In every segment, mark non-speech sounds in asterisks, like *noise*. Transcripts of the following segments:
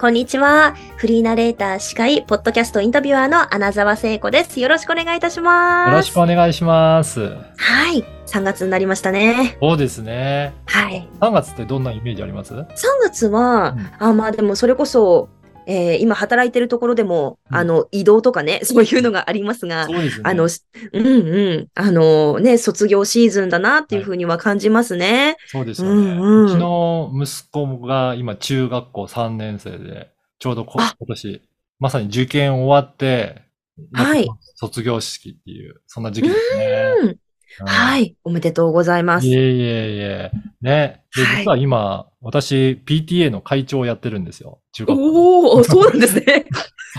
こんにちは。フリーナレーター、司会、ポッドキャストインタビュアーの穴澤聖子です。よろしくお願いいたします。よろしくお願いします。はい。3月になりましたね。そうですね。はい。3月ってどんなイメージあります？3月は、うんあ、まあでもそれこそ、えー今働いてるところでも、うんあの、移動とかね、そういうのがありますが、すね。あの、しうんうん。あのね、卒業シーズンだなっていうふうには感じますね。そうですよね。うんうんうちの息子が今中学校3年生で、ちょうど今年、まさに受験終わって、はい卒業式っていう、そんな時期ですね。はい。おめでとうございます。いえいえいえ。ね。で、はい実は今、私、PTA の会長をやってるんですよ。中学。おお、*laughs* そうなんですね。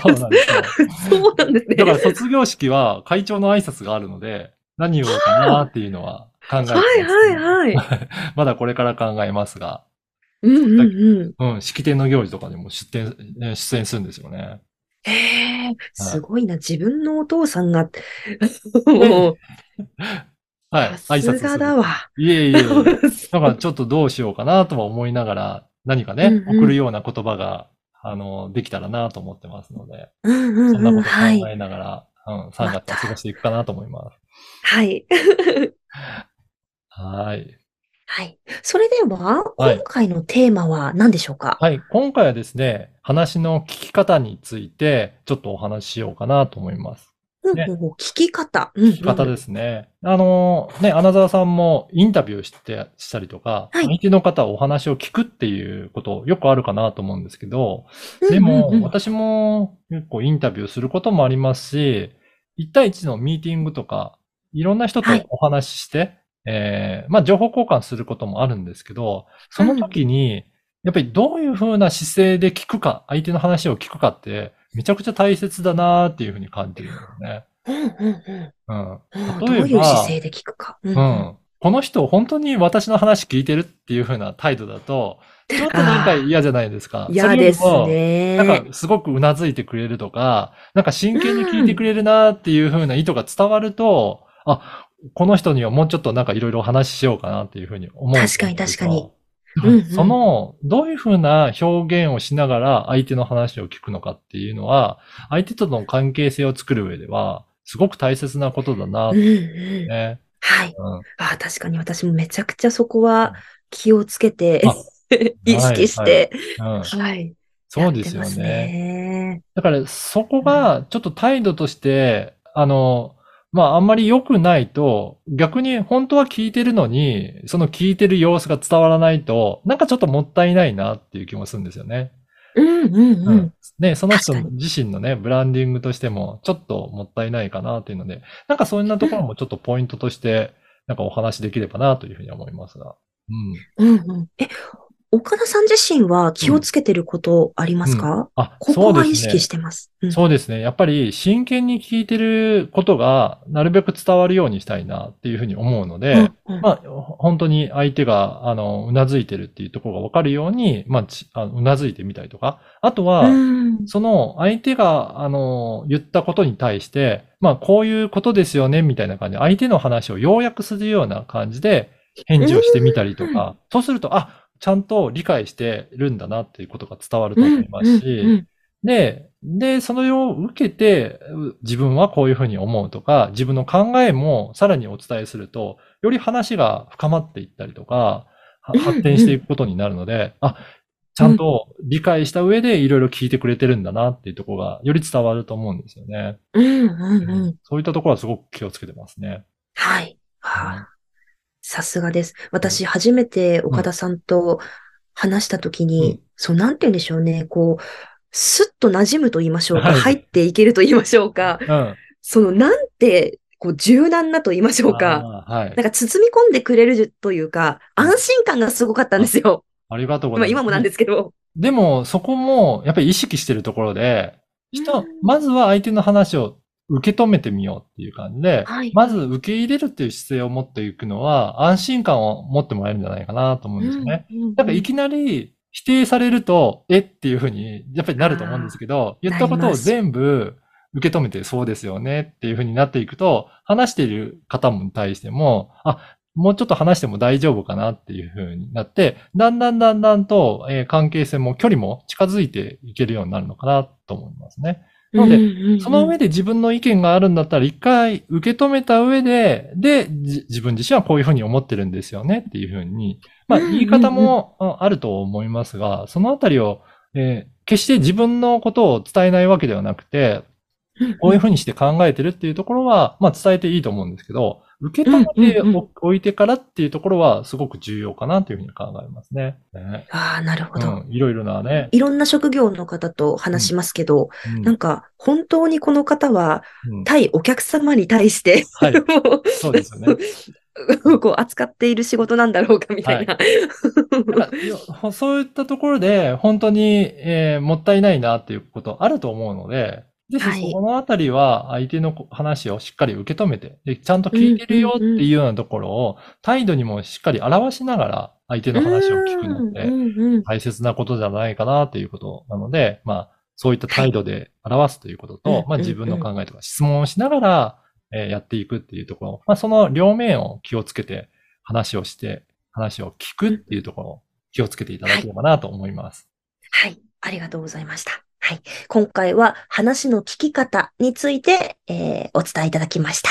そうなんですよ。そうなんですね。だから卒業式は会長の挨拶があるので、何をかなっていうのは考えてます、はいはいはい。*laughs* まだこれから考えますが、うんうんうん。うん、式典の行事とかにも出展、ね出演するんですよね。へえ、すごいな。自分のお父さんが、*laughs* もう、はい、さすがだわ。わ。いえいえ。*laughs* だからちょっとどうしようかなとは思いながら、何かね、うんうん送るような言葉が、あの、できたらなと思ってますので、うんうんうん。そんなことはい。考えながら、うん、3月を過ごしていくかなと思います。はい。はい。はい。それでは、はい今回のテーマは何でしょうか？はい。今回はですね、話の聞き方について、ちょっとお話ししようかなと思います。ね。聞き方。聞聞き方ですね。あの、ね、穴沢さんもインタビューして、したりとか、はい。相手の方お話を聞くっていうことよくあるかなと思うんですけど、でも、私も結構インタビューすることもありますし、1対1のミーティングとか、いろんな人とはい。お話しして、えーまあ、情報交換することもあるんですけど、その時に、やっぱりどういう風な姿勢で聞くか、相手の話を聞くかって、めちゃくちゃ大切だなっていうふうに感じるんですね。うんうんうんうん。うんどう例えばいう姿勢で聞くか。うんうん。この人、本当に私の話聞いてるっていう風な態度だと、ちょっとなんか嫌じゃないですか。嫌ですね。なんかすごくうなずいてくれるとか、なんか真剣に聞いてくれるなっていう風な意図が伝わると、あ、この人にはもうちょっとなんかいろいろお話ししようかなっていう風に思う。確かに確かに。でもうんうんその、どういう風な表現をしながら相手の話を聞くのかっていうのは、相手との関係性を作る上では、すごく大切なことだなってうんうん。ね。はい。うんあ確かに私もめちゃくちゃそこは気をつけてあ、*laughs* 意識して、うんはい。そうですよね。ね。だから、そこが、ちょっと態度として、あの、まあ、あんまり良くないと、逆に本当は聞いてるのに、その聞いてる様子が伝わらないと、なんかちょっともったいないなっていう気もするんですよね。うんうんううんん。ね、その人自身のね、ブランディングとしても、ちょっともったいないかなっていうので、なんかそんなところもちょっとポイントとして、なんかお話できればなというふうに思いますが。うん。うんうん。え、岡田さん自身は気をつけてることありますか、あ、こそうですね。こは意識してます。うん。そうですね。やっぱり真剣に聞いてることがなるべく伝わるようにしたいなっていうふうに思うので、うんうん。まあ、本当に相手が、あの、うなずいてるっていうところがわかるように、まあ、うなずいてみたりとか、あとは、うん。その相手が、あの、言ったことに対して、まあ、こういうことですよね、みたいな感じで、相手の話を要約するような感じで返事をしてみたりとか、そうすると、あ、ちゃんと理解してるんだなっていうことが伝わると思いますし、うんうんで、で、それを受けて、う自分はこういうふうに思うとか、自分の考えもさらにお伝えすると、より話が深まっていったりとか、発展していくことになるので、あ、ちゃんと理解した上でいろいろ聞いてくれてるんだなっていうところが、より伝わると思うんですよね。うんうんうん。そういったところはすごく気をつけてますね。はい。はあさすがです。私、初めて岡田さんと話したときに、うんそう、なんて言うんでしょうね。こう、スッと馴染むと言いましょうか。はい入っていけると言いましょうか。うん。その、なんて、こう、柔軟なと言いましょうか。はいなん。か包み込んでくれるというか、安心感がすごかったんですよ。ありがとうござまあいます。今もなんですけど。でも、そこも、やっぱり意識してるところで、人うん、まずは相手の話を受け止めてみようっていう感じで、はいまず受け入れるっていう姿勢を持っていくのは、安心感を持ってもらえるんじゃないかなと思うんですよね。うんうんなんかいきなり否定されると、えっていうふうに、やっぱりなると思うんですけど、言ったことを全部受け止めてそうですよねっていうふうになっていくと、話している方に対しても、あ、もうちょっと話しても大丈夫かなっていうふうになって、だんだんだんだんと、えー関係性も距離も近づいていけるようになるのかなと思いますね。なのでうんうんうん。その上で自分の意見があるんだったら一回受け止めた上で、で、じ自分自身はこういうふうに思ってるんですよねっていうふうに、まあ言い方もああると思いますが、そのあたりを、えー決して自分のことを伝えないわけではなくて、こういうふうにして考えてるっていうところは、まあ伝えていいと思うんですけど、受け止めておいてからっていうところはすごく重要かなというふうに考えますね。ねああ、なるほど。うん、いろいろなね。いろんな職業の方と話しますけど、うんなんか、本当にこの方は、うん対お客様に対して、はい *laughs* もそうですよね。*laughs* こう扱っている仕事なんだろうかみたいな。なんかいそういったところで、本当に、えーもったいないなっていうことあると思うので、ぜはいひそのあたりは相手の話をしっかり受け止めて、でちゃんと聞いてるよっていうようなところを態度にもしっかり表しながら相手の話を聞くので、大切なことじゃないかなということなので、まあ、そういった態度で表すということと、はいまあ自分の考えとか質問をしながら、えーやっていくっていうところ、まあその両面を気をつけて話をして、話を聞くっていうところを気をつけていただければなと思います。はい。ありがとうございました。はい。今回は話の聞き方について、えーお伝えいただきました。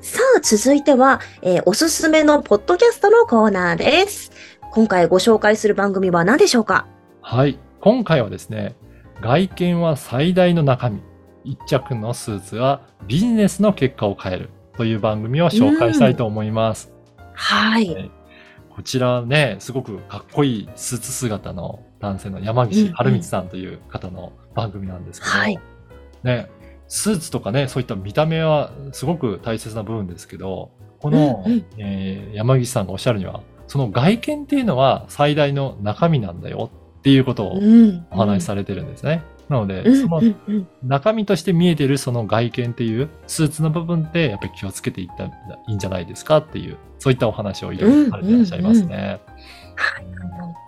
さあ、続いては、えーおすすめのポッドキャストのコーナーです。今回ご紹介する番組は何でしょうか？はい。今回はですね、外見は最大の中身。一着のスーツはビジネスの結果を変えるという番組を紹介したいと思います。はい。こちらね、すごくかっこいいスーツ姿の男性の山岸春光さんという方の番組なんですけど、はい。ね、スーツとかね、そういった見た目はすごく大切な部分ですけど、この、うんうん。えー山岸さんがおっしゃるには、その外見っていうのは最大の中身なんだよっていうことをうん。お話しされてるんですね。なので、うんそのうんうん中身として見えてるその外見っていうスーツの部分ってやっぱり気をつけていったらいいんじゃないですかっていう、そういったお話をいろいろされていらっしゃいますね。はいはい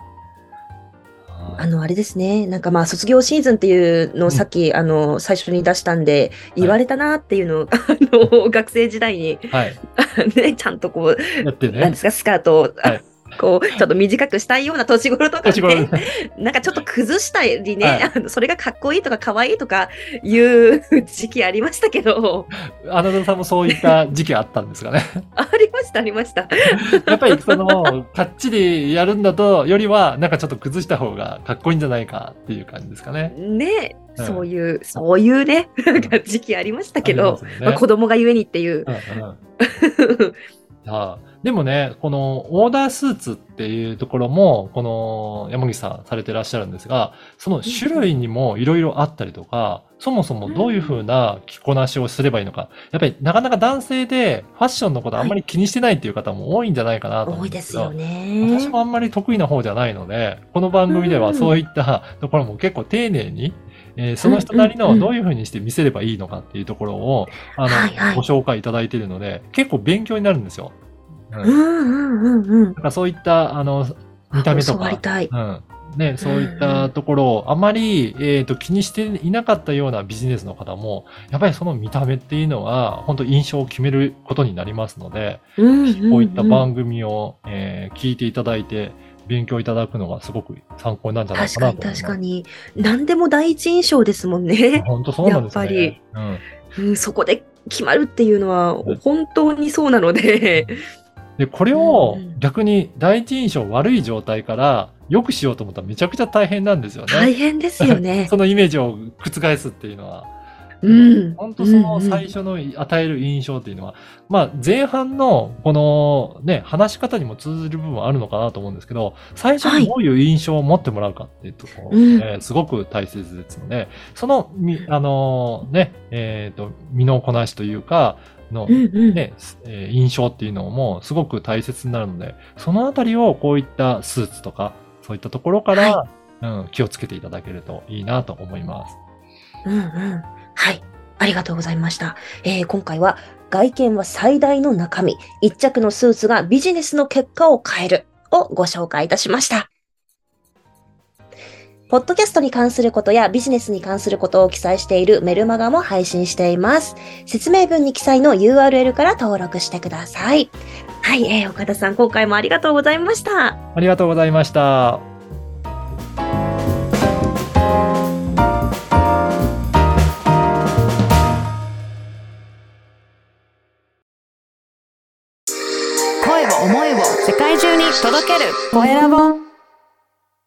あの、あれですね。なんかまあ、卒業シーズンっていうのをさっき、あの、最初に出したんで、言われたなっていうのを、*laughs* あの、学生時代に、はい。*laughs* ね、ちゃんとこう、やってねなんで。すか、スカートを、あはいこう、ちょっと短くしたいような年頃とかね、*laughs* なんかちょっと崩したりね、はいあのそれがかっこいいとか可愛いとかいう時期ありましたけど、あなたさんもそういった時期あったんですかね。*laughs* ありました、ありました。*laughs* やっぱりその、かっちりやるんだと、よりは、なんかちょっと崩した方がかっこいいんじゃないかっていう感じですかね。ね、うんそういう、そういうね、時期ありましたけど、あねまあ、子供がゆえにっていう。うんうんさあでもね、このオーダースーツっていうところも、この山岸さんされてらっしゃるんですが、その種類にもいろいろあったりとか、そもそもどういう風な着こなしをすればいいのか、やっぱりなかなか男性でファッションのことあんまり気にしてないっていう方も多いんじゃないかなと思うんでけど、多いですすよね。私もあんまり得意な方じゃないので、この番組ではそういったところも結構丁寧に、えーその人なりのどういうふうにして見せればいいのかっていうところを、あの、はいはいご紹介いただいているので、結構勉強になるんですよ。うん。うんうんうんうん。なんかそういった、あの、見た目とか教わり、たい。うん。ね、そういったところをあまり、えっ、と、気にしていなかったようなビジネスの方も、やっぱりその見た目っていうのは、本当印象を決めることになりますので、うんうんうんこういった番組を、えー聞いていただいて、勉強いただくのがすごく参考になるんじゃない確かなと。確かに。何でも第一印象ですもんね。*laughs* 本当そうなんですね。やっぱりうん。うん、そこで決まるっていうのはうん本当にそうなので。*laughs* で、これを逆に第一印象悪い状態から良くしようと思ったらめちゃくちゃ大変なんですよね。大変ですよね。*laughs* そのイメージを覆すっていうのは。うん。本当その最初の与える印象っていうのは、まあ前半のこのね、話し方にも通ずる部分はあるのかなと思うんですけど、最初にどういう印象を持ってもらうかっていうところ、うんえーすごく大切ですので、そのみ、あのね、えっ、と、身のこなしというか、の、うんうん。ね、えー印象っていうのもすごく大切になるので、そのあたりをこういったスーツとか、そういったところから、うん、気をつけていただけるといいなと思います。うんうん。はい。ありがとうございました。えー今回は外見は最大の中身、一着のスーツがビジネスの結果を変えるをご紹介いたしました。ポッドキャストに関することやビジネスに関することを記載しているメルマガも配信しています。説明文に記載の URL から登録してください。はい、えー岡田さん、今回もありがとうございました。ありがとうございました。届ける。コエラボ